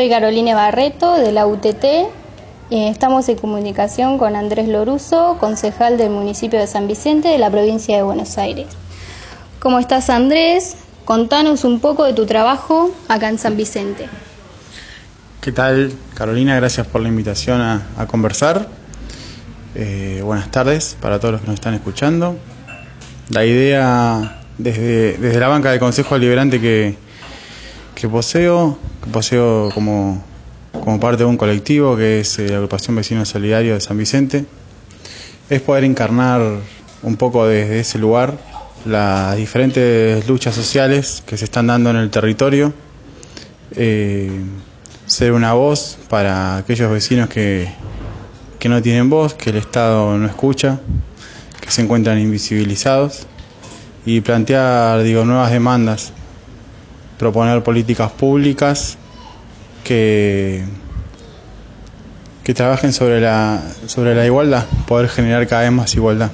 Soy Carolina Barreto de la UTT. estamos en comunicación con Andrés Loruso, concejal del municipio de San Vicente de la provincia de Buenos Aires. ¿Cómo estás Andrés? Contanos un poco de tu trabajo acá en San Vicente. ¿Qué tal Carolina? Gracias por la invitación a, conversar. Eh, buenas tardes para todos los que nos están escuchando. La idea desde, desde la banca del Consejo Deliberante que, que poseo, que poseo como, como parte de un colectivo que es eh, la Agrupación Vecinos Solidarios de San Vicente, es poder encarnar un poco desde ese lugar las diferentes luchas sociales que se están dando en el territorio, eh, ser una voz para aquellos vecinos que, que no tienen voz, que el Estado no escucha, que se encuentran invisibilizados y plantear digo, nuevas demandas proponer políticas públicas que, que trabajen sobre la, sobre la igualdad, poder generar cada vez más igualdad.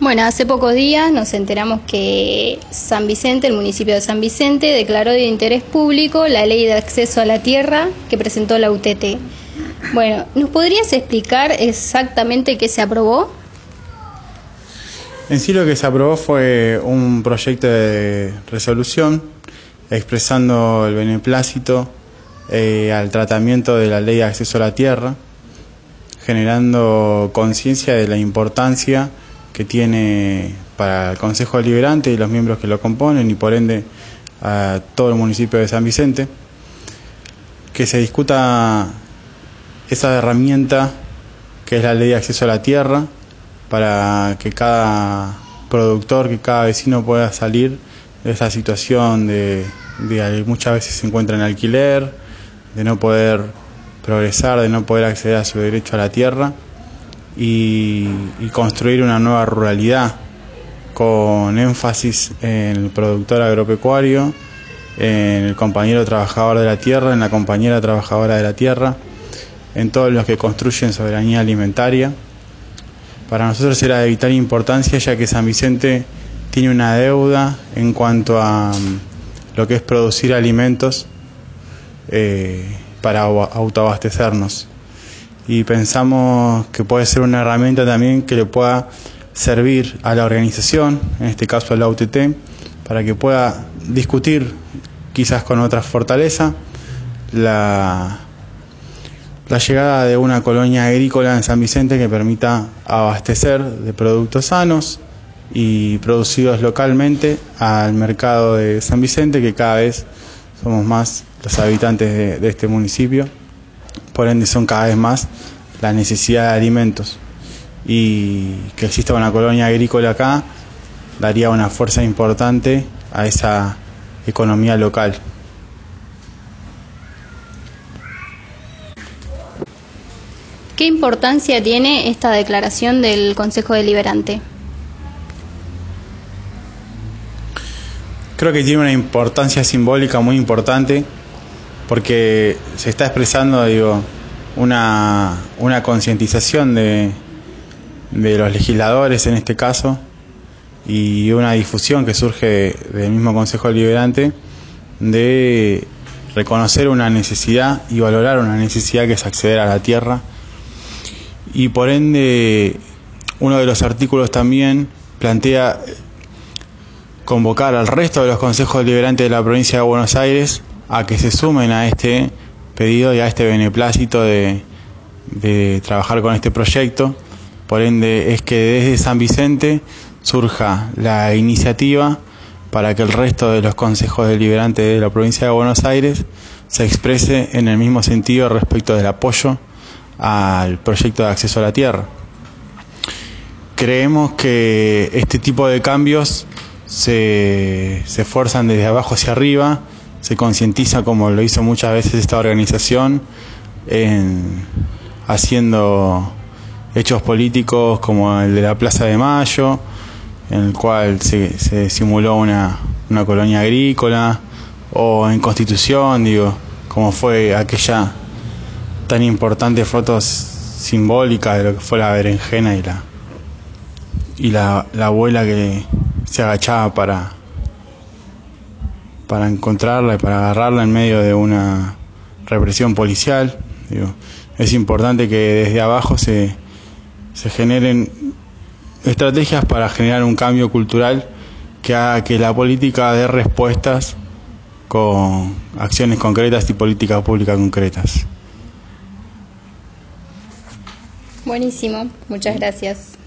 Bueno, hace pocos días nos enteramos que San Vicente, el municipio de San Vicente, declaró de interés público la ley de acceso a la tierra que presentó la UTT. Bueno, ¿nos podrías explicar exactamente qué se aprobó? En sí lo que se aprobó fue un proyecto de resolución expresando el beneplácito eh, al tratamiento de la ley de acceso a la tierra, generando conciencia de la importancia que tiene para el Consejo Deliberante y los miembros que lo componen y por ende a todo el municipio de San Vicente, que se discuta esa herramienta que es la ley de acceso a la tierra, para que cada productor, que cada vecino pueda salir de esa situación de, muchas veces se encuentra en alquiler, de no poder progresar, de no poder acceder a su derecho a la tierra y, construir una nueva ruralidad con énfasis en el productor agropecuario, en el compañero trabajador de la tierra, en la compañera trabajadora de la tierra, en todos los que construyen soberanía alimentaria para nosotros era de vital importancia ya que San Vicente tiene una deuda en cuanto a mm, lo que es producir alimentos eh, para autoabastecernos. Y pensamos que puede ser una herramienta también que le pueda servir a la organización, en este caso a la UTT, para que pueda discutir quizás con otra fortaleza la la llegada de una colonia agrícola en San Vicente que permita abastecer de productos sanos y producidos localmente al mercado de San Vicente, que cada vez somos más los habitantes de, este municipio, por ende son cada vez más la necesidad de alimentos y que exista una colonia agrícola acá daría una fuerza importante a esa economía local. ¿Qué importancia tiene esta declaración del Consejo Deliberante? Creo que tiene una importancia simbólica muy importante porque se está expresando, digo, una, una concientización de, de los legisladores en este caso y una difusión que surge del mismo Consejo Deliberante de reconocer una necesidad y valorar una necesidad que es acceder a la tierra y por ende uno de los artículos también plantea convocar al resto de los consejos deliberantes de la provincia de Buenos Aires a que se sumen a este pedido y a este beneplácito de, de trabajar con este proyecto. Por ende es que desde San Vicente surja la iniciativa para que el resto de los consejos deliberantes de la provincia de Buenos Aires se exprese en el mismo sentido respecto del apoyo al proyecto de acceso a la tierra. Creemos que este tipo de cambios se, se esfuerzan desde abajo hacia arriba, se concientiza como lo hizo muchas veces esta organización en haciendo hechos políticos como el de la Plaza de Mayo, en el cual se, se simuló una, una colonia agrícola, o en Constitución, digo, como fue aquella tan importantes fotos simbólicas de lo que fue la berenjena y la y la, abuela que se agachaba para para encontrarla y para agarrarla en medio de una represión policial. es importante que desde abajo se, se generen estrategias para generar un cambio cultural que haga que la política dé respuestas con acciones concretas y políticas públicas concretas. Buenísimo, muchas gracias.